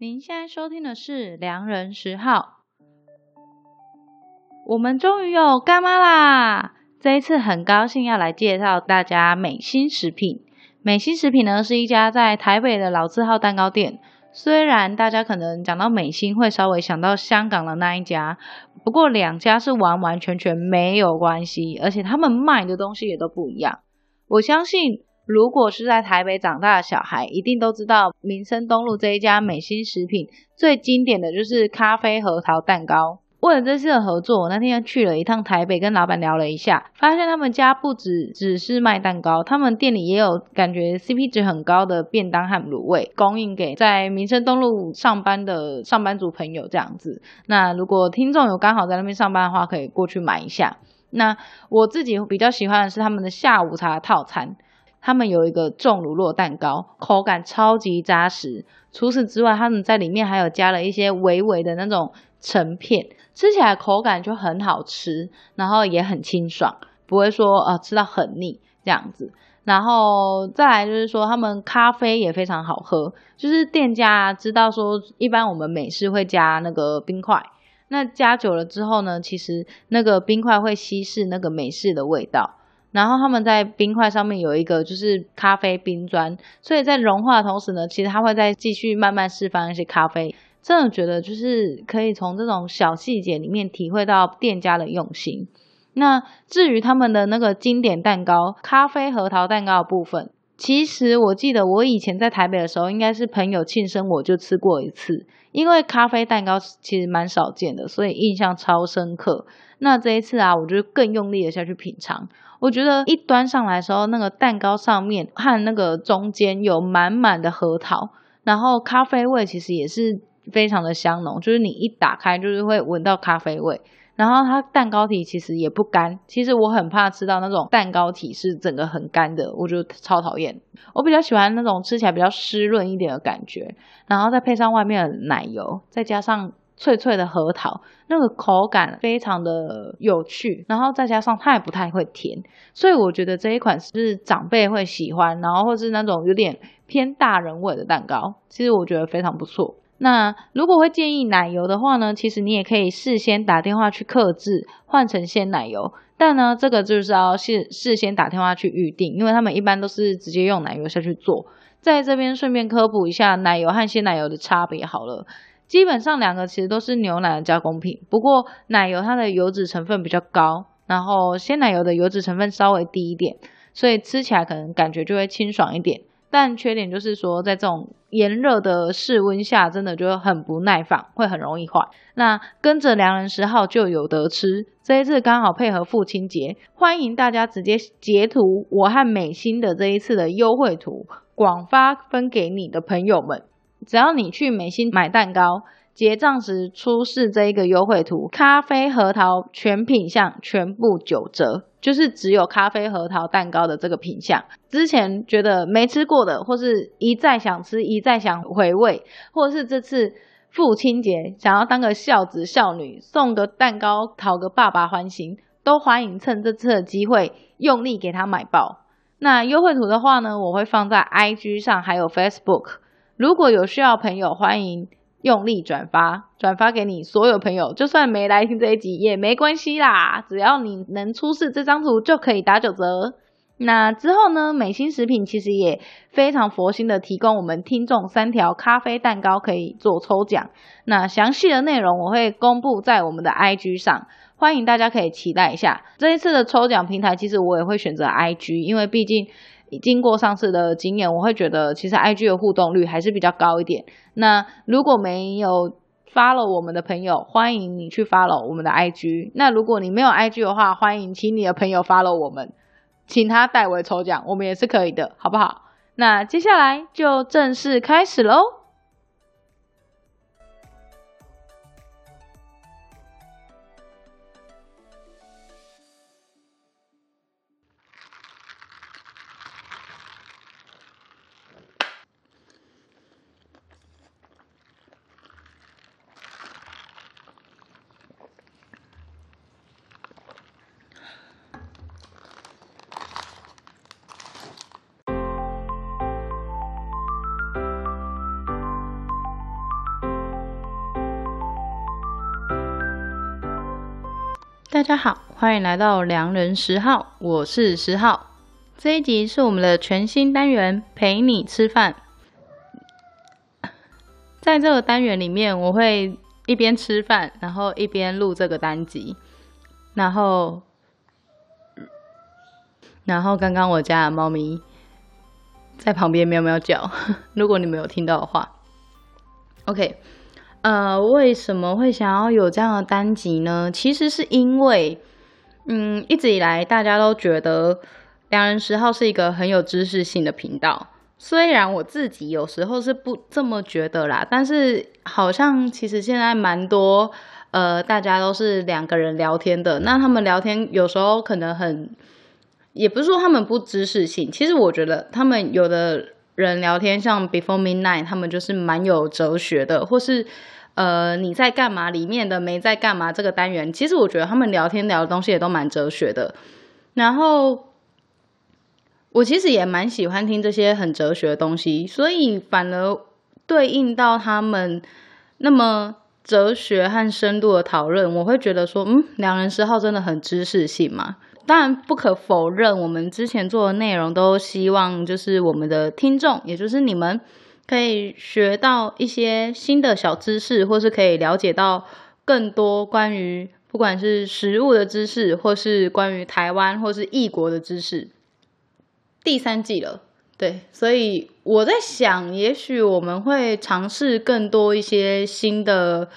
您现在收听的是《良人十号》，我们终于有干妈啦！这一次很高兴要来介绍大家美心食品。美心食品呢是一家在台北的老字号蛋糕店。虽然大家可能讲到美心会稍微想到香港的那一家，不过两家是完完全全没有关系，而且他们卖的东西也都不一样。我相信。如果是在台北长大的小孩，一定都知道民生东路这一家美心食品最经典的就是咖啡核桃蛋糕。为了这次的合作，我那天去了一趟台北，跟老板聊了一下，发现他们家不只只是卖蛋糕，他们店里也有感觉 CP 值很高的便当和卤味，供应给在民生东路上班的上班族朋友这样子。那如果听众有刚好在那边上班的话，可以过去买一下。那我自己比较喜欢的是他们的下午茶套餐。他们有一个重乳酪蛋糕，口感超级扎实。除此之外，他们在里面还有加了一些微微的那种橙片，吃起来口感就很好吃，然后也很清爽，不会说呃吃到很腻这样子。然后再来就是说，他们咖啡也非常好喝，就是店家知道说，一般我们美式会加那个冰块，那加久了之后呢，其实那个冰块会稀释那个美式的味道。然后他们在冰块上面有一个就是咖啡冰砖，所以在融化的同时呢，其实它会再继续慢慢释放一些咖啡。真的觉得就是可以从这种小细节里面体会到店家的用心。那至于他们的那个经典蛋糕，咖啡核桃蛋糕的部分，其实我记得我以前在台北的时候，应该是朋友庆生我就吃过一次，因为咖啡蛋糕其实蛮少见的，所以印象超深刻。那这一次啊，我就更用力的下去品尝。我觉得一端上来的时候，那个蛋糕上面和那个中间有满满的核桃，然后咖啡味其实也是非常的香浓，就是你一打开就是会闻到咖啡味。然后它蛋糕体其实也不干，其实我很怕吃到那种蛋糕体是整个很干的，我就超讨厌。我比较喜欢那种吃起来比较湿润一点的感觉，然后再配上外面的奶油，再加上。脆脆的核桃，那个口感非常的有趣，然后再加上它也不太会甜，所以我觉得这一款是不是长辈会喜欢，然后或是那种有点偏大人味的蛋糕，其实我觉得非常不错。那如果会建议奶油的话呢，其实你也可以事先打电话去克制换成鲜奶油，但呢这个就是要事事先打电话去预定，因为他们一般都是直接用奶油下去做。在这边顺便科普一下奶油和鲜奶油的差别好了。基本上两个其实都是牛奶的加工品，不过奶油它的油脂成分比较高，然后鲜奶油的油脂成分稍微低一点，所以吃起来可能感觉就会清爽一点。但缺点就是说，在这种炎热的室温下，真的就很不耐放，会很容易坏。那跟着良人十号就有得吃，这一次刚好配合父亲节，欢迎大家直接截图我和美心的这一次的优惠图，广发分给你的朋友们。只要你去美心买蛋糕，结账时出示这一个优惠图，咖啡核桃全品项全部九折，就是只有咖啡核桃蛋糕的这个品项。之前觉得没吃过的，或是一再想吃、一再想回味，或是这次父亲节想要当个孝子孝女，送个蛋糕讨个爸爸欢心，都欢迎趁这次的机会用力给他买爆。那优惠图的话呢，我会放在 IG 上，还有 Facebook。如果有需要朋友，欢迎用力转发，转发给你所有朋友。就算没来听这一集也没关系啦，只要你能出示这张图，就可以打九折。那之后呢，美心食品其实也非常佛心的提供我们听众三条咖啡蛋糕可以做抽奖。那详细的内容我会公布在我们的 IG 上，欢迎大家可以期待一下。这一次的抽奖平台，其实我也会选择 IG，因为毕竟。经过上次的经验，我会觉得其实 IG 的互动率还是比较高一点。那如果没有发了我们的朋友，欢迎你去发了我们的 IG。那如果你没有 IG 的话，欢迎请你的朋友发了我们，请他代为抽奖，我们也是可以的，好不好？那接下来就正式开始喽。大家好，欢迎来到良人十号，我是十号。这一集是我们的全新单元，陪你吃饭。在这个单元里面，我会一边吃饭，然后一边录这个单集。然后，然后刚刚我家的猫咪在旁边喵喵叫，如果你没有听到的话，OK。呃，为什么会想要有这样的单集呢？其实是因为，嗯，一直以来大家都觉得良人十号是一个很有知识性的频道。虽然我自己有时候是不这么觉得啦，但是好像其实现在蛮多，呃，大家都是两个人聊天的。那他们聊天有时候可能很，也不是说他们不知识性，其实我觉得他们有的。人聊天像 Before Midnight，他们就是蛮有哲学的，或是呃你在干嘛里面的没在干嘛这个单元，其实我觉得他们聊天聊的东西也都蛮哲学的。然后我其实也蛮喜欢听这些很哲学的东西，所以反而对应到他们那么哲学和深度的讨论，我会觉得说，嗯，两人十号真的很知识性嘛。当然不可否认，我们之前做的内容都希望就是我们的听众，也就是你们，可以学到一些新的小知识，或是可以了解到更多关于不管是食物的知识，或是关于台湾或是异国的知识。第三季了，对，所以我在想，也许我们会尝试更多一些新的。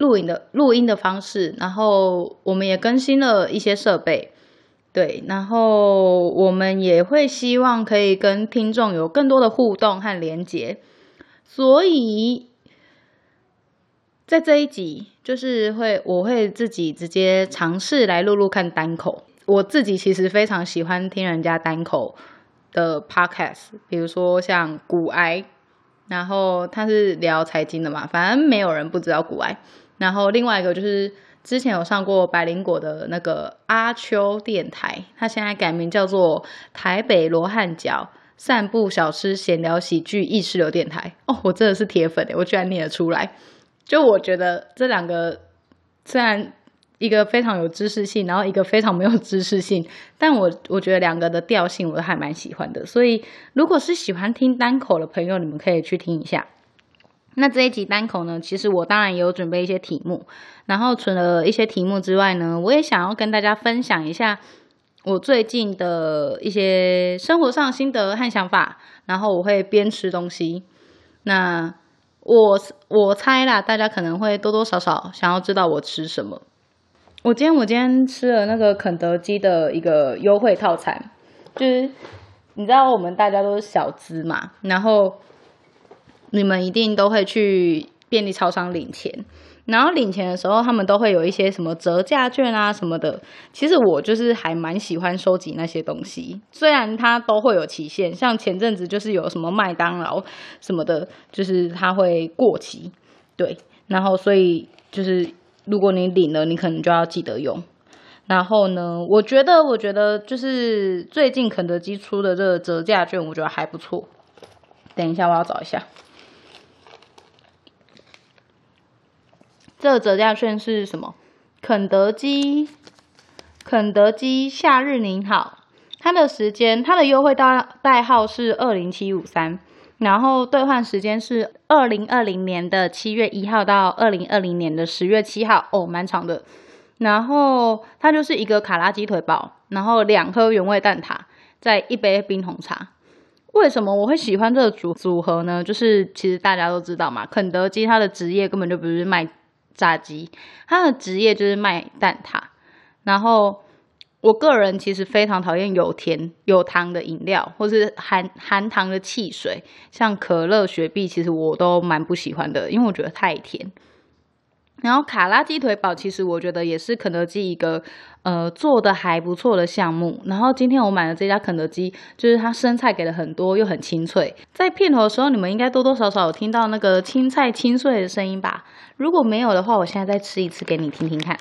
录影的录音的方式，然后我们也更新了一些设备，对，然后我们也会希望可以跟听众有更多的互动和连接，所以在这一集就是会我会自己直接尝试来录录看单口，我自己其实非常喜欢听人家单口的 podcast，比如说像股癌，然后他是聊财经的嘛，反正没有人不知道股癌。然后另外一个就是之前有上过百灵果的那个阿秋电台，他现在改名叫做台北罗汉脚散步小吃闲聊喜剧意识流电台。哦，我真的是铁粉，我居然念得出来。就我觉得这两个虽然一个非常有知识性，然后一个非常没有知识性，但我我觉得两个的调性我都还蛮喜欢的。所以如果是喜欢听单口的朋友，你们可以去听一下。那这一集单口呢，其实我当然也有准备一些题目，然后除了一些题目之外呢，我也想要跟大家分享一下我最近的一些生活上心得和想法，然后我会边吃东西。那我我猜啦，大家可能会多多少少想要知道我吃什么。我今天我今天吃了那个肯德基的一个优惠套餐，就是你知道我们大家都是小资嘛，然后。你们一定都会去便利超商领钱，然后领钱的时候，他们都会有一些什么折价券啊什么的。其实我就是还蛮喜欢收集那些东西，虽然它都会有期限，像前阵子就是有什么麦当劳什么的，就是它会过期，对。然后所以就是如果你领了，你可能就要记得用。然后呢，我觉得我觉得就是最近肯德基出的这个折价券，我觉得还不错。等一下，我要找一下。这个折价券是什么？肯德基，肯德基夏日您好，它的时间，它的优惠代代号是二零七五三，然后兑换时间是二零二零年的七月一号到二零二零年的十月七号，哦，蛮长的。然后它就是一个卡拉鸡腿堡，然后两颗原味蛋挞，再一杯冰红茶。为什么我会喜欢这个组组合呢？就是其实大家都知道嘛，肯德基它的职业根本就不是卖。炸鸡，他的职业就是卖蛋挞。然后，我个人其实非常讨厌有甜有糖的饮料，或是含含糖的汽水，像可乐、雪碧，其实我都蛮不喜欢的，因为我觉得太甜。然后卡拉鸡腿堡，其实我觉得也是肯德基一个呃做的还不错的项目。然后今天我买的这家肯德基，就是它生菜给了很多，又很清脆。在片头的时候，你们应该多多少少有听到那个青菜清脆的声音吧？如果没有的话，我现在再吃一次给你听听看。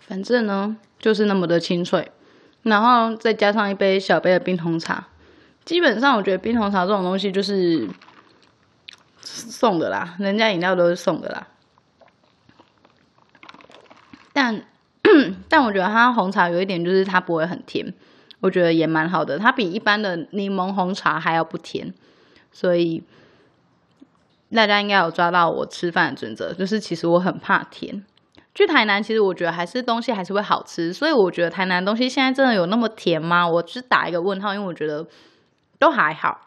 反正呢就是那么的清脆，然后再加上一杯小杯的冰红茶，基本上我觉得冰红茶这种东西就是送的啦，人家饮料都是送的啦。但 但我觉得它红茶有一点就是它不会很甜，我觉得也蛮好的，它比一般的柠檬红茶还要不甜，所以大家应该有抓到我吃饭的准则，就是其实我很怕甜。去台南其实我觉得还是东西还是会好吃，所以我觉得台南东西现在真的有那么甜吗？我只打一个问号，因为我觉得都还好。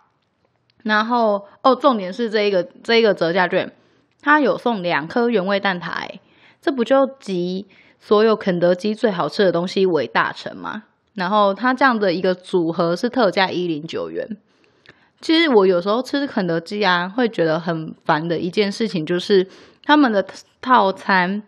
然后哦，重点是这一个这一个折价券，它有送两颗原味蛋挞，这不就集所有肯德基最好吃的东西为大成吗？然后它这样的一个组合是特价一零九元。其实我有时候吃肯德基啊，会觉得很烦的一件事情就是他们的套餐。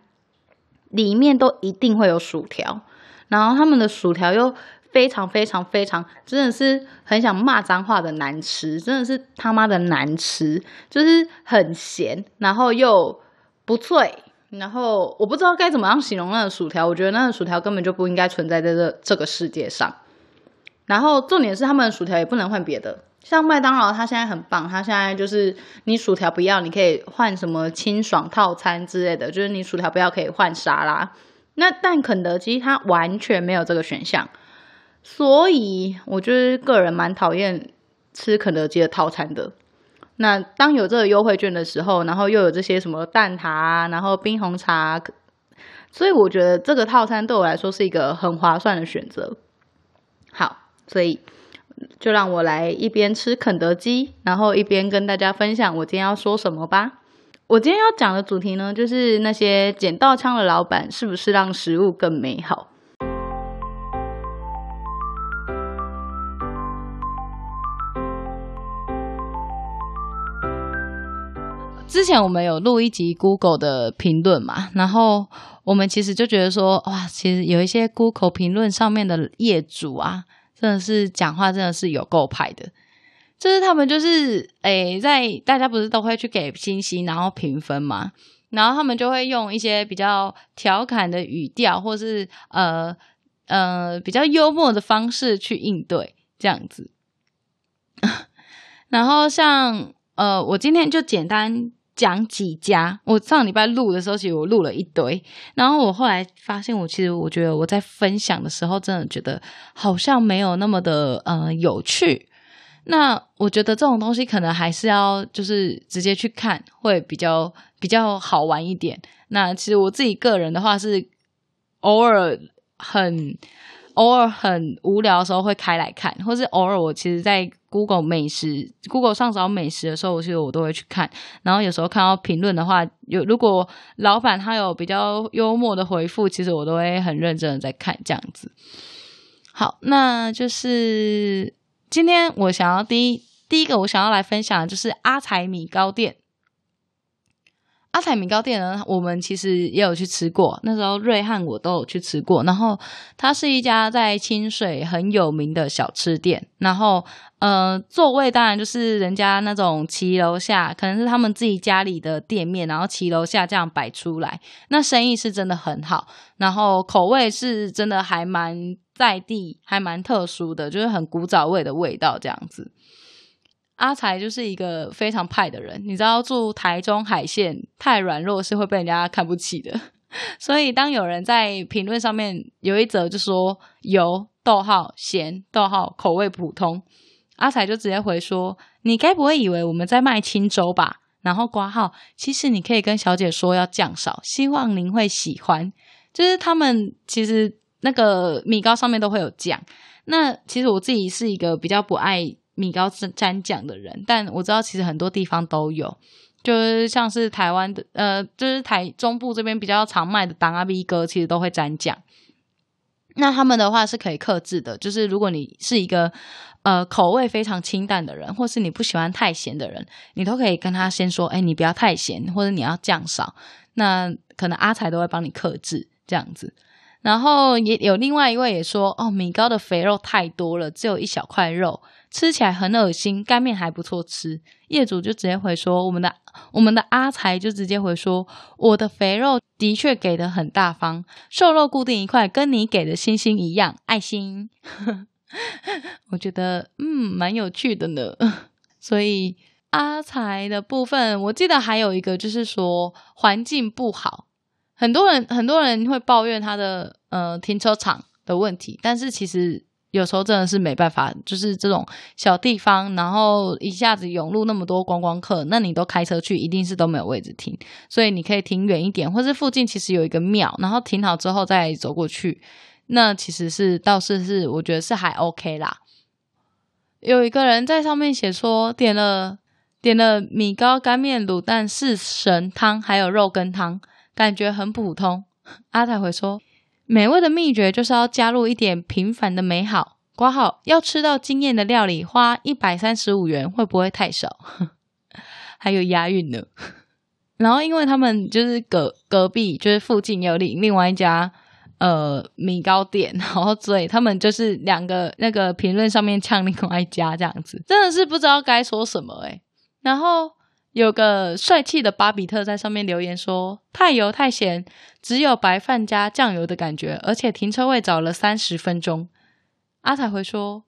里面都一定会有薯条，然后他们的薯条又非常非常非常，真的是很想骂脏话的难吃，真的是他妈的难吃，就是很咸，然后又不脆，然后我不知道该怎么样形容那个薯条，我觉得那个薯条根本就不应该存在在这这个世界上。然后重点是他们的薯条也不能换别的。像麦当劳，它现在很棒，它现在就是你薯条不要，你可以换什么清爽套餐之类的，就是你薯条不要可以换沙拉。那但肯德基它完全没有这个选项，所以我就是个人蛮讨厌吃肯德基的套餐的。那当有这个优惠券的时候，然后又有这些什么蛋挞啊，然后冰红茶，所以我觉得这个套餐对我来说是一个很划算的选择。好，所以。就让我来一边吃肯德基，然后一边跟大家分享我今天要说什么吧。我今天要讲的主题呢，就是那些捡到枪的老板是不是让食物更美好？之前我们有录一集 Google 的评论嘛，然后我们其实就觉得说，哇，其实有一些 Google 评论上面的业主啊。真的是讲话真的是有够派的，就是他们就是诶、在大家不是都会去给星星，然后评分嘛，然后他们就会用一些比较调侃的语调，或是呃呃比较幽默的方式去应对这样子。然后像呃，我今天就简单。讲几家，我上礼拜录的时候，其实我录了一堆，然后我后来发现，我其实我觉得我在分享的时候，真的觉得好像没有那么的呃有趣。那我觉得这种东西可能还是要就是直接去看，会比较比较好玩一点。那其实我自己个人的话是偶尔很。偶尔很无聊的时候会开来看，或是偶尔我其实，在 Google 美食、Google 上找美食的时候，我其实我都会去看。然后有时候看到评论的话，有如果老板他有比较幽默的回复，其实我都会很认真的在看这样子。好，那就是今天我想要第一第一个我想要来分享的就是阿财米糕店。阿彩米糕店呢，我们其实也有去吃过。那时候瑞汉我都有去吃过。然后它是一家在清水很有名的小吃店。然后呃，座位当然就是人家那种骑楼下，可能是他们自己家里的店面，然后骑楼下这样摆出来。那生意是真的很好，然后口味是真的还蛮在地，还蛮特殊的，就是很古早味的味道这样子。阿财就是一个非常派的人，你知道住台中海线太软弱是会被人家看不起的，所以当有人在评论上面有一则就说油逗号咸逗号口味普通，阿财就直接回说：“你该不会以为我们在卖清粥吧？”然后括号，其实你可以跟小姐说要降少，希望您会喜欢。就是他们其实那个米糕上面都会有酱，那其实我自己是一个比较不爱。米糕沾酱的人，但我知道其实很多地方都有，就是像是台湾的，呃，就是台中部这边比较常卖的当阿 B 哥，其实都会沾酱。那他们的话是可以克制的，就是如果你是一个呃口味非常清淡的人，或是你不喜欢太咸的人，你都可以跟他先说，哎，你不要太咸，或者你要酱少，那可能阿财都会帮你克制这样子。然后也有另外一位也说，哦，米糕的肥肉太多了，只有一小块肉。吃起来很恶心，干面还不错吃。业主就直接回说，我们的我们的阿财就直接回说，我的肥肉的确给的很大方，瘦肉固定一块，跟你给的星星一样，爱心。我觉得嗯蛮有趣的呢。所以阿财的部分，我记得还有一个就是说环境不好，很多人很多人会抱怨他的呃停车场的问题，但是其实。有时候真的是没办法，就是这种小地方，然后一下子涌入那么多观光客，那你都开车去，一定是都没有位置停，所以你可以停远一点，或是附近其实有一个庙，然后停好之后再走过去，那其实是倒是是我觉得是还 OK 啦。有一个人在上面写说，点了点了米糕、干面、卤蛋、四神汤，还有肉羹汤，感觉很普通。阿泰回说。美味的秘诀就是要加入一点平凡的美好。括号要吃到惊艳的料理，花一百三十五元会不会太少？还有押韵呢。然后因为他们就是隔隔壁，就是附近有另另外一家呃米糕店，然后所以他们就是两个那个评论上面呛另外一家这样子，真的是不知道该说什么诶、然后。有个帅气的巴比特在上面留言说：“太油太咸，只有白饭加酱油的感觉，而且停车位找了三十分钟。”阿彩回说：“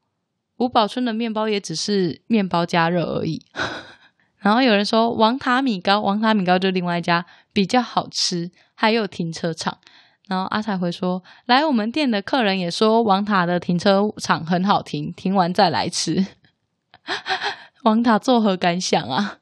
五宝春的面包也只是面包加热而已。”然后有人说：“王塔米糕，王塔米糕就另外一家比较好吃，还有停车场。”然后阿彩回说：“来我们店的客人也说王塔的停车场很好停，停完再来吃。”王塔作何感想啊？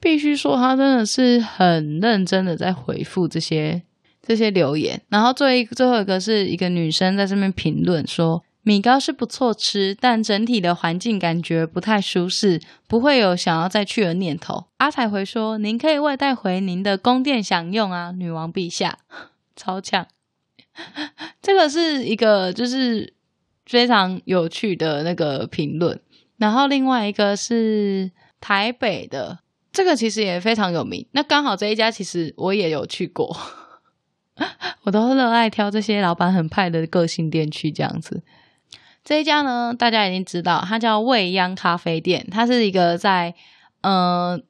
必须说，他真的是很认真的在回复这些这些留言。然后最最后一个是一个女生在这边评论说，米糕是不错吃，但整体的环境感觉不太舒适，不会有想要再去的念头。阿彩回说，您可以外带回您的宫殿享用啊，女王陛下，超强。这个是一个就是非常有趣的那个评论。然后另外一个是台北的。这个其实也非常有名。那刚好这一家其实我也有去过，我都热爱挑这些老板很派的个性店去这样子。这一家呢，大家已经知道，它叫未央咖啡店，它是一个在呃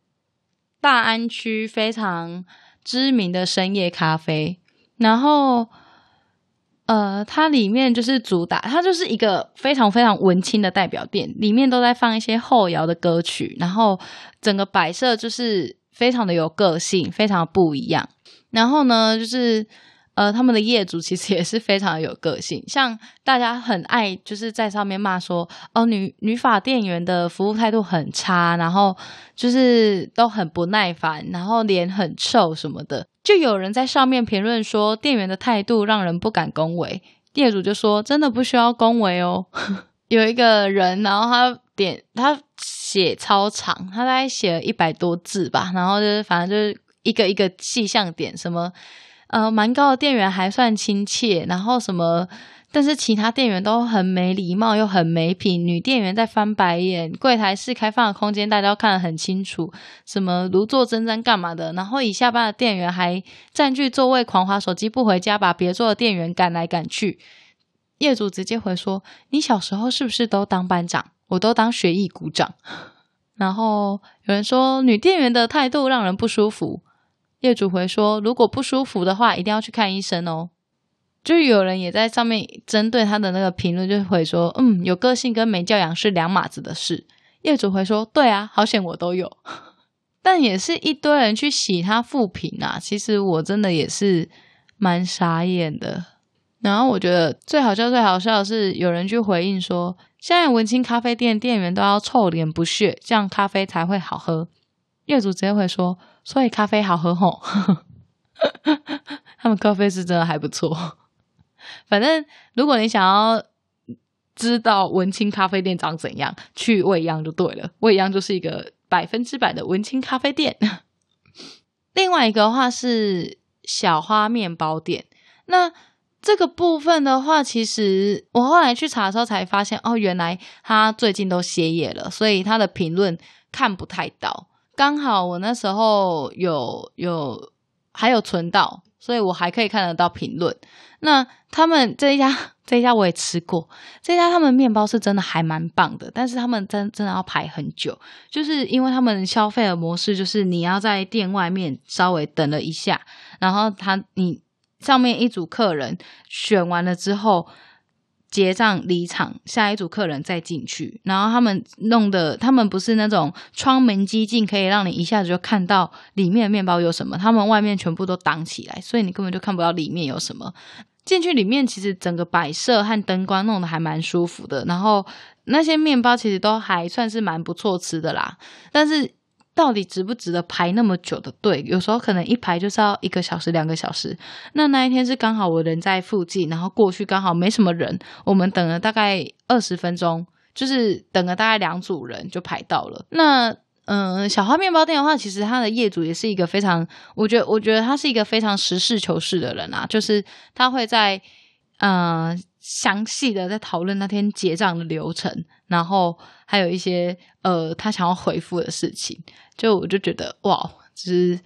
大安区非常知名的深夜咖啡，然后。呃，它里面就是主打，它就是一个非常非常文青的代表店，里面都在放一些后摇的歌曲，然后整个摆设就是非常的有个性，非常不一样。然后呢，就是呃，他们的业主其实也是非常有个性，像大家很爱就是在上面骂说，哦，女女发店员的服务态度很差，然后就是都很不耐烦，然后脸很臭什么的。就有人在上面评论说，店员的态度让人不敢恭维。业主就说：“真的不需要恭维哦。”有一个人，然后他点他写超长，他大概写了一百多字吧，然后就是反正就是一个一个细项点，什么呃蛮高的店员还算亲切，然后什么。但是其他店员都很没礼貌，又很没品。女店员在翻白眼，柜台是开放的空间，大家都看得很清楚。什么如坐针毡干嘛的？然后已下班的店员还占据座位，狂滑手机不回家，把别桌的店员赶来赶去。业主直接回说：“你小时候是不是都当班长？我都当学艺股长。”然后有人说女店员的态度让人不舒服。业主回说：“如果不舒服的话，一定要去看医生哦。”就有人也在上面针对他的那个评论，就回说，嗯，有个性跟没教养是两码子的事。业主回说，对啊，好险我都有，但也是一堆人去洗他负评啊。其实我真的也是蛮傻眼的。然后我觉得最好笑、最好笑的是，有人去回应说，现在文青咖啡店店员都要臭脸不屑，这样咖啡才会好喝。业主直接会说，所以咖啡好喝吼，他们咖啡是真的还不错。反正，如果你想要知道文青咖啡店长怎样，去未央就对了。未央就是一个百分之百的文青咖啡店。另外一个话是小花面包店。那这个部分的话，其实我后来去查的时候才发现，哦，原来他最近都歇业了，所以他的评论看不太到。刚好我那时候有有还有存到。所以我还可以看得到评论。那他们这一家 这一家我也吃过，这一家他们面包是真的还蛮棒的，但是他们真真的要排很久，就是因为他们消费的模式就是你要在店外面稍微等了一下，然后他你上面一组客人选完了之后。结账离场，下一组客人再进去。然后他们弄的，他们不是那种窗门机进，可以让你一下子就看到里面的面包有什么。他们外面全部都挡起来，所以你根本就看不到里面有什么。进去里面，其实整个摆设和灯光弄得还蛮舒服的。然后那些面包其实都还算是蛮不错吃的啦，但是。到底值不值得排那么久的队？有时候可能一排就是要一个小时、两个小时。那那一天是刚好我人在附近，然后过去刚好没什么人，我们等了大概二十分钟，就是等了大概两组人就排到了。那嗯、小花面包店的话，其实他的业主也是一个非常，我觉得我觉得他是一个非常实事求是的人啊，就是他会在嗯。详细的在讨论那天结账的流程，然后还有一些呃他想要回复的事情，就我就觉得哇，就是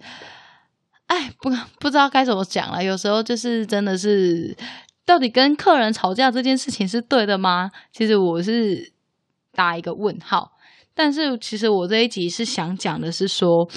哎不不知道该怎么讲了。有时候就是真的是，到底跟客人吵架这件事情是对的吗？其实我是打一个问号。但是其实我这一集是想讲的是说，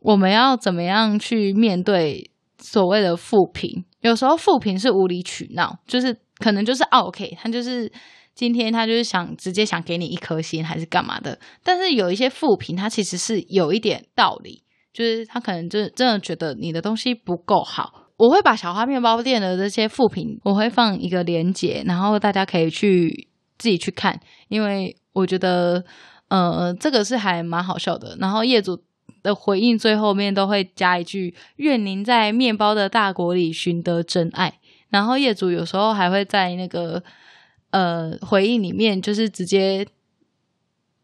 我们要怎么样去面对所谓的负评？有时候负评是无理取闹，就是。可能就是 OK，他就是今天他就是想直接想给你一颗心还是干嘛的，但是有一些负评，他其实是有一点道理，就是他可能就真的觉得你的东西不够好。我会把小花面包店的这些负评，我会放一个连接，然后大家可以去自己去看，因为我觉得呃这个是还蛮好笑的。然后业主的回应最后面都会加一句：愿您在面包的大国里寻得真爱。然后业主有时候还会在那个呃回应里面，就是直接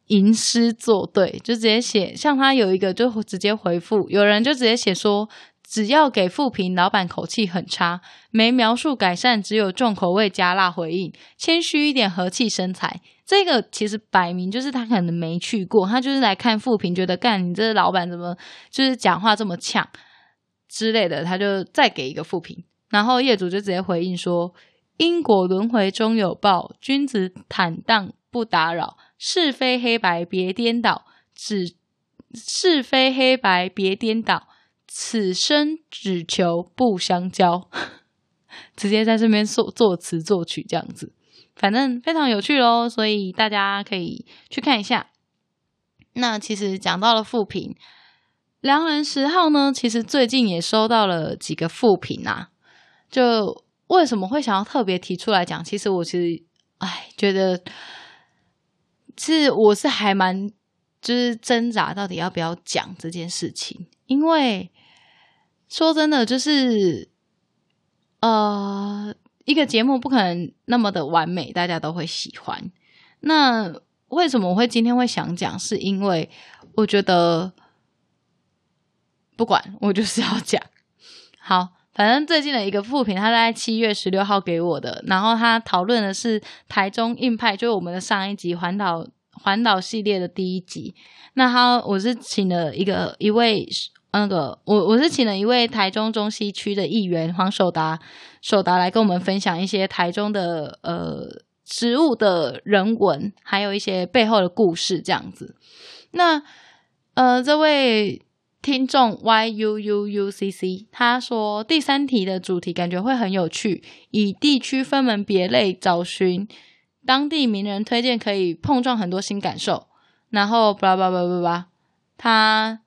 吟诗作对，就直接写，像他有一个就直接回复，有人就直接写说，只要给负评，老板口气很差，没描述改善，只有重口味加辣回应，谦虚一点，和气生财。这个其实摆明就是他可能没去过，他就是来看负评，觉得干你这老板怎么就是讲话这么呛之类的，他就再给一个负评。然后业主就直接回应说：“因果轮回终有报，君子坦荡不打扰，是非黑白别颠倒，只是非黑白别颠倒，此生只求不相交。”直接在这边作作词作曲这样子，反正非常有趣喽，所以大家可以去看一下。那其实讲到了负评，良人十号呢，其实最近也收到了几个负评啊。就为什么会想要特别提出来讲？其实我其实，哎，觉得是我是还蛮就是挣扎，到底要不要讲这件事情。因为说真的，就是呃，一个节目不可能那么的完美，大家都会喜欢。那为什么我会今天会想讲？是因为我觉得不管我就是要讲好。反正最近的一个副评，他在七月十六号给我的，然后他讨论的是台中硬派，就是我们的上一集环岛环岛系列的第一集。那他我是请了一个一位那个我我是请了一位台中中西区的议员黄守达守达来跟我们分享一些台中的呃植物的人文，还有一些背后的故事这样子。那呃这位。听众 y u u u c c 他说，第三题的主题感觉会很有趣，以地区分门别类找寻当地名人推荐，可以碰撞很多新感受。然后巴拉巴拉巴拉，他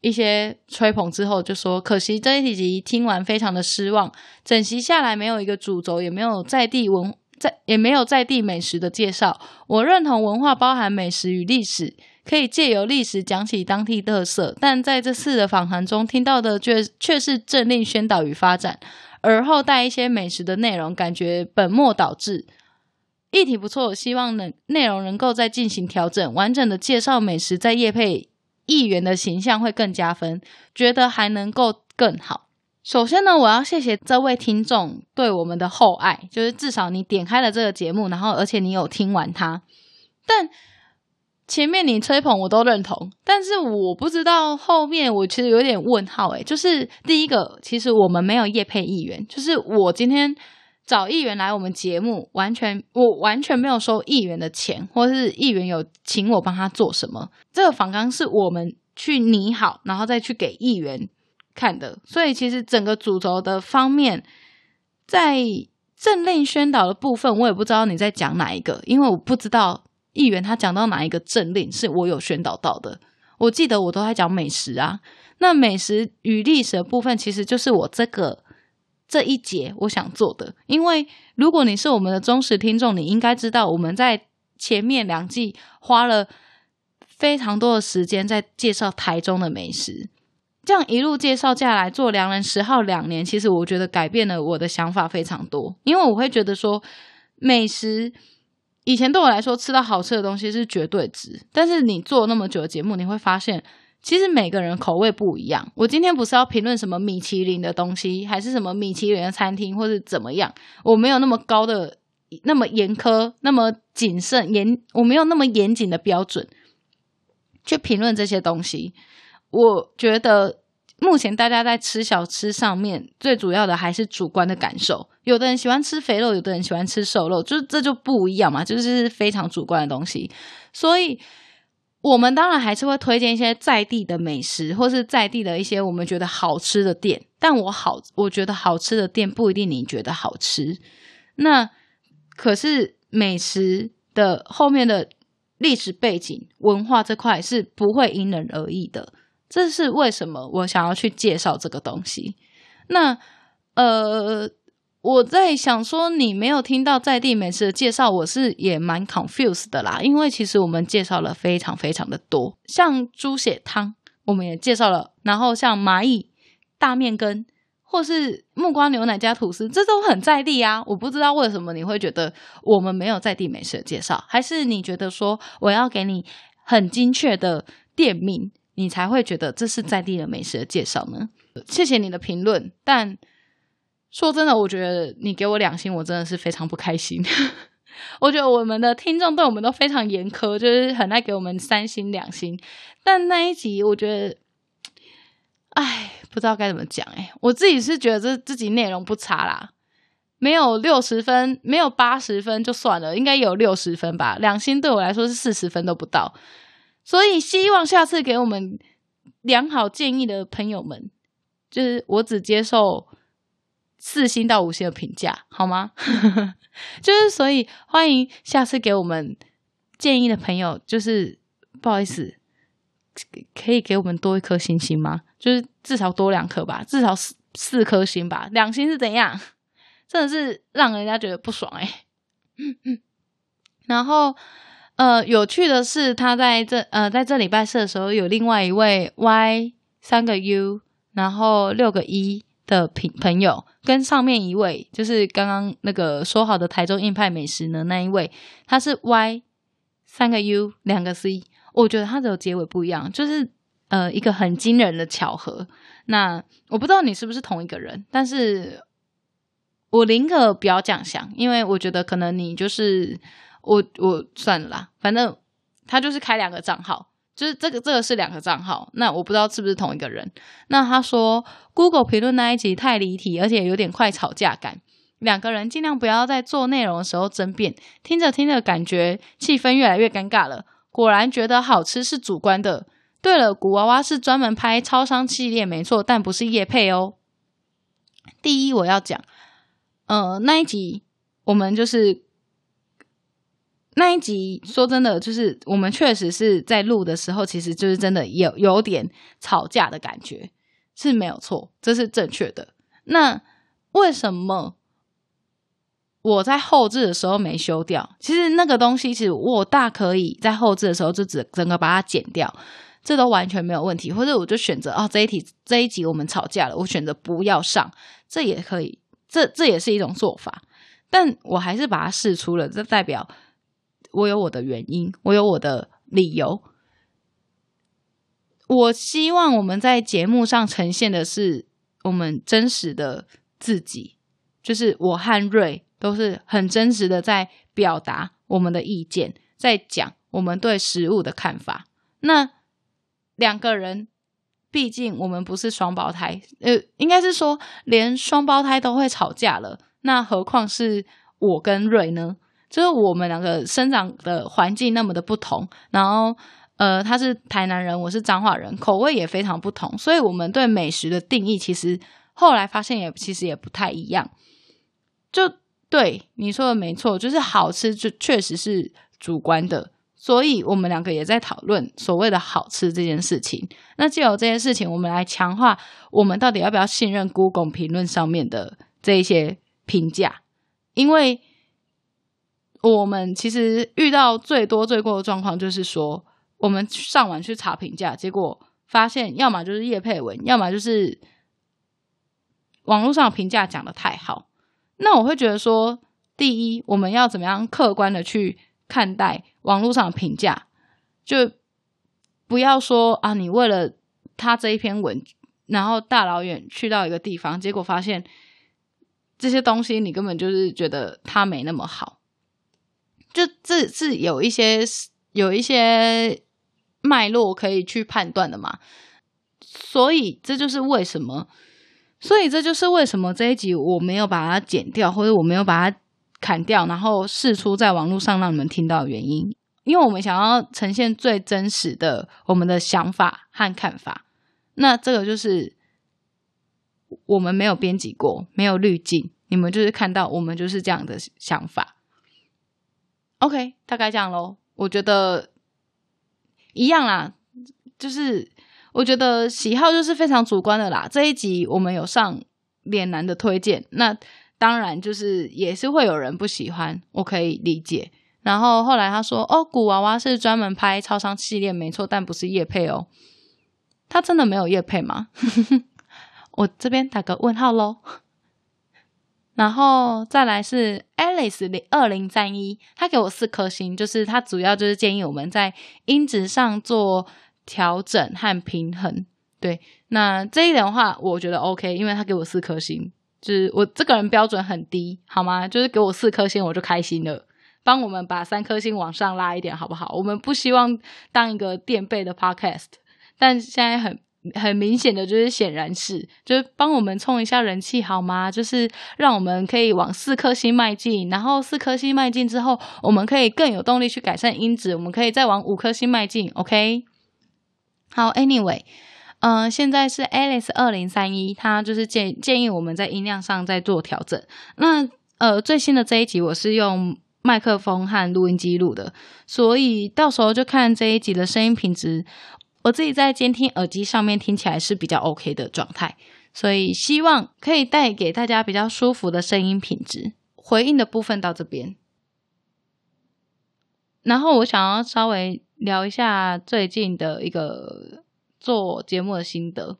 一些吹捧之后就说，可惜这一集听完非常的失望，整集下来没有一个主轴，也没有在地文在也没有在地美食的介绍。我认同文化包含美食与历史。可以借由历史讲起当地特色，但在这次的访谈中听到的却却是政令宣导与发展，而后带一些美食的内容，感觉本末倒置。议题不错，希望能内容能够再进行调整，完整的介绍美食，在业配议员的形象会更加分，觉得还能够更好。首先呢，我要谢谢这位听众对我们的厚爱，就是至少你点开了这个节目，然后而且你有听完它，但。前面你吹捧我都认同，但是我不知道后面我其实有点问号诶，就是第一个，其实我们没有业配议员，就是我今天找议员来我们节目，完全我完全没有收议员的钱，或是议员有请我帮他做什么，这个访纲是我们去拟好，然后再去给议员看的，所以其实整个主轴的方面，在政令宣导的部分，我也不知道你在讲哪一个，因为我不知道。议员他讲到哪一个政令是我有宣导到的？我记得我都在讲美食啊。那美食与历史的部分，其实就是我这个这一节我想做的。因为如果你是我们的忠实听众，你应该知道我们在前面两季花了非常多的时间在介绍台中的美食。这样一路介绍下来，做良人十号两年，其实我觉得改变了我的想法非常多。因为我会觉得说美食。以前对我来说，吃到好吃的东西是绝对值。但是你做那么久的节目，你会发现，其实每个人口味不一样。我今天不是要评论什么米其林的东西，还是什么米其林的餐厅，或是怎么样？我没有那么高的、那么严苛、那么谨慎严，我没有那么严谨的标准去评论这些东西。我觉得。目前大家在吃小吃上面，最主要的还是主观的感受。有的人喜欢吃肥肉，有的人喜欢吃瘦肉，就是这就不一样嘛，就是非常主观的东西。所以，我们当然还是会推荐一些在地的美食，或是在地的一些我们觉得好吃的店。但我好，我觉得好吃的店不一定你觉得好吃。那可是美食的后面的历史背景、文化这块是不会因人而异的。这是为什么我想要去介绍这个东西？那呃，我在想说，你没有听到在地美食的介绍，我是也蛮 confused 的啦。因为其实我们介绍了非常非常的多，像猪血汤，我们也介绍了，然后像蚂蚁大面羹，或是木瓜牛奶加吐司，这都很在地啊。我不知道为什么你会觉得我们没有在地美食的介绍，还是你觉得说我要给你很精确的店名？你才会觉得这是在地的美食的介绍呢？谢谢你的评论，但说真的，我觉得你给我两星，我真的是非常不开心。我觉得我们的听众对我们都非常严苛，就是很爱给我们三星两星。但那一集，我觉得，哎，不知道该怎么讲。哎，我自己是觉得这自己内容不差啦，没有六十分，没有八十分就算了，应该有六十分吧。两星对我来说是四十分都不到。所以，希望下次给我们良好建议的朋友们，就是我只接受四星到五星的评价，好吗？就是所以，欢迎下次给我们建议的朋友，就是不好意思，可以给我们多一颗星星吗？就是至少多两颗吧，至少四四颗星吧，两星是怎样？真的是让人家觉得不爽哎、欸。然后。呃，有趣的是，他在这呃，在这礼拜四的时候，有另外一位 Y 三个 U，然后六个 E 的朋朋友，跟上面一位就是刚刚那个说好的台中硬派美食呢那一位，他是 Y 三个 U 两个 C，我觉得他的结尾不一样，就是呃一个很惊人的巧合。那我不知道你是不是同一个人，但是我宁可不要这样想，因为我觉得可能你就是。我我算了啦，反正他就是开两个账号，就是这个这个是两个账号，那我不知道是不是同一个人。那他说 Google 评论那一集太离题，而且有点快吵架感，两个人尽量不要在做内容的时候争辩，听着听着感觉气氛越来越尴尬了。果然觉得好吃是主观的。对了，古娃娃是专门拍超商系列没错，但不是业配哦。第一我要讲，呃，那一集我们就是。那一集说真的，就是我们确实是在录的时候，其实就是真的有有点吵架的感觉，是没有错，这是正确的。那为什么我在后置的时候没修掉？其实那个东西，其实我大可以在后置的时候就只整个把它剪掉，这都完全没有问题。或者我就选择哦，这一题这一集我们吵架了，我选择不要上，这也可以，这这也是一种做法。但我还是把它试出了，这代表。我有我的原因，我有我的理由。我希望我们在节目上呈现的是我们真实的自己，就是我和瑞都是很真实的在表达我们的意见，在讲我们对食物的看法。那两个人，毕竟我们不是双胞胎，呃，应该是说连双胞胎都会吵架了，那何况是我跟瑞呢？就是我们两个生长的环境那么的不同，然后呃，他是台南人，我是彰化人，口味也非常不同，所以我们对美食的定义其实后来发现也其实也不太一样。就对你说的没错，就是好吃就确实是主观的。所以我们两个也在讨论所谓的好吃这件事情。那既有这件事情，我们来强化我们到底要不要信任 Google 评论上面的这一些评价？因为我们其实遇到最多最过的状况就是说，我们上网去查评价，结果发现要么就是叶配文，要么就是网络上评价讲的太好。那我会觉得说，第一，我们要怎么样客观的去看待网络上的评价，就不要说啊，你为了他这一篇文，然后大老远去到一个地方，结果发现这些东西你根本就是觉得他没那么好，就这是有一些有一些脉络可以去判断的嘛，所以这就是为什么，所以这就是为什么这一集我没有把它剪掉，或者我没有把它。砍掉，然后释出在网络上让你们听到的原因，因为我们想要呈现最真实的我们的想法和看法。那这个就是我们没有编辑过，没有滤镜，你们就是看到我们就是这样的想法。OK，大概这样喽。我觉得一样啦，就是我觉得喜好就是非常主观的啦。这一集我们有上脸男的推荐，那。当然，就是也是会有人不喜欢，我可以理解。然后后来他说：“哦，古娃娃是专门拍超商系列，没错，但不是业配哦。”他真的没有业配吗？我这边打个问号喽。然后再来是 Alice 零二零三一，他给我四颗星，就是他主要就是建议我们在音质上做调整和平衡。对，那这一点的话，我觉得 OK，因为他给我四颗星。就是我这个人标准很低，好吗？就是给我四颗星我就开心了，帮我们把三颗星往上拉一点，好不好？我们不希望当一个垫背的 podcast，但现在很很明显的就是显然是，就是帮我们冲一下人气，好吗？就是让我们可以往四颗星迈进，然后四颗星迈进之后，我们可以更有动力去改善音质，我们可以再往五颗星迈进，OK？好，Anyway。嗯、现在是 Alice 二零三一，他就是建建议我们在音量上再做调整。那呃，最新的这一集我是用麦克风和录音机录的，所以到时候就看这一集的声音品质。我自己在监听耳机上面听起来是比较 OK 的状态，所以希望可以带给大家比较舒服的声音品质。回应的部分到这边，然后我想要稍微聊一下最近的一个。做节目的心得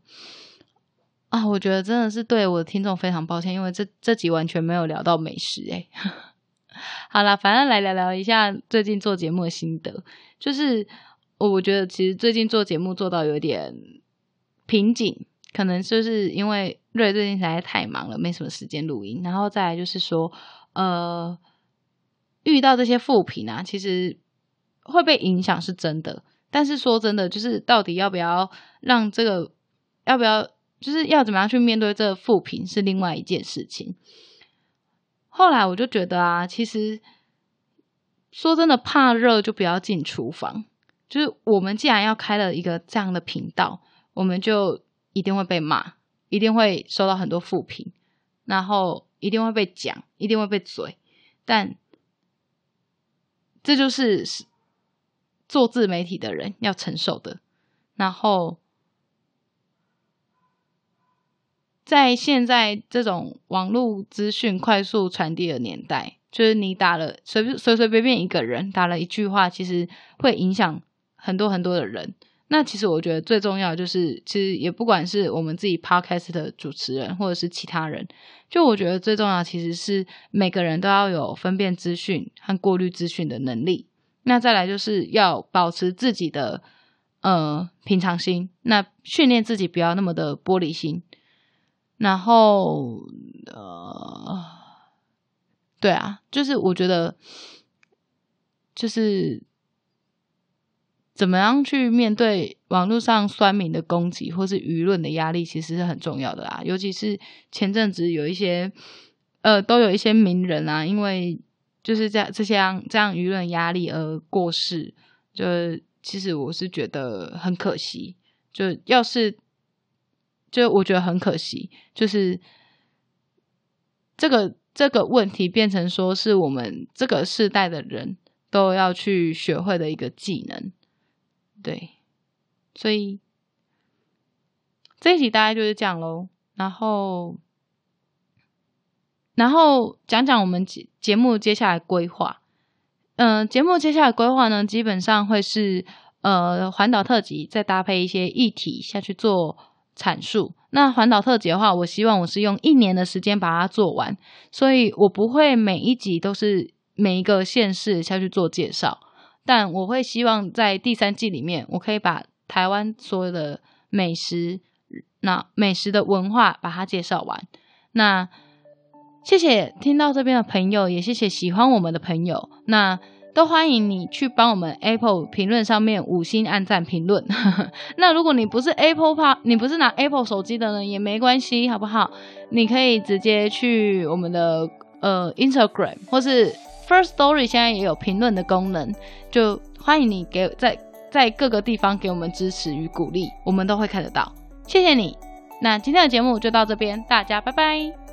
啊，我觉得真的是对我的听众非常抱歉，因为这这集完全没有聊到美食诶。好啦，反正来聊聊一下最近做节目的心得，就是我觉得其实最近做节目做到有点瓶颈，可能就是因为瑞最近实在太忙了，没什么时间录音，然后再来就是说，呃，遇到这些负评啊，其实会被影响是真的。但是说真的，就是到底要不要让这个，要不要，就是要怎么样去面对这个负评，是另外一件事情。后来我就觉得啊，其实说真的，怕热就不要进厨房。就是我们既然要开了一个这样的频道，我们就一定会被骂，一定会收到很多负评，然后一定会被讲，一定会被嘴。但这就是。做自媒体的人要承受的，然后在现在这种网络资讯快速传递的年代，就是你打了随随随便便一个人打了一句话，其实会影响很多很多的人。那其实我觉得最重要就是，其实也不管是我们自己 podcast 的主持人，或者是其他人，就我觉得最重要其实是每个人都要有分辨资讯和过滤资讯的能力。那再来就是要保持自己的呃平常心，那训练自己不要那么的玻璃心，然后呃，对啊，就是我觉得就是怎么样去面对网络上酸民的攻击或是舆论的压力，其实是很重要的啊。尤其是前阵子有一些，呃，都有一些名人啊，因为就是这样这些这样舆论压力而过世，就其实我是觉得很可惜。就要是，就我觉得很可惜，就是这个这个问题变成说是我们这个世代的人都要去学会的一个技能。对，所以这一集大概就是这样喽。然后，然后讲讲我们节节目接下来规划。嗯、节目接下来规划呢，基本上会是呃环岛特辑，再搭配一些议题下去做阐述。那环岛特辑的话，我希望我是用一年的时间把它做完，所以我不会每一集都是每一个县市下去做介绍。但我会希望在第三季里面，我可以把台湾所有的美食，那美食的文化把它介绍完。那谢谢听到这边的朋友，也谢谢喜欢我们的朋友。那都欢迎你去帮我们 Apple 评论上面五星按赞评论。那如果你不是 Apple 怕，你不是拿 Apple 手机的人也没关系，好不好？你可以直接去我们的呃 Instagram 或是。First Story 现在也有评论的功能，就欢迎你给在在各个地方给我们支持与鼓励，我们都会看得到。谢谢你，那今天的节目就到这边，大家拜拜。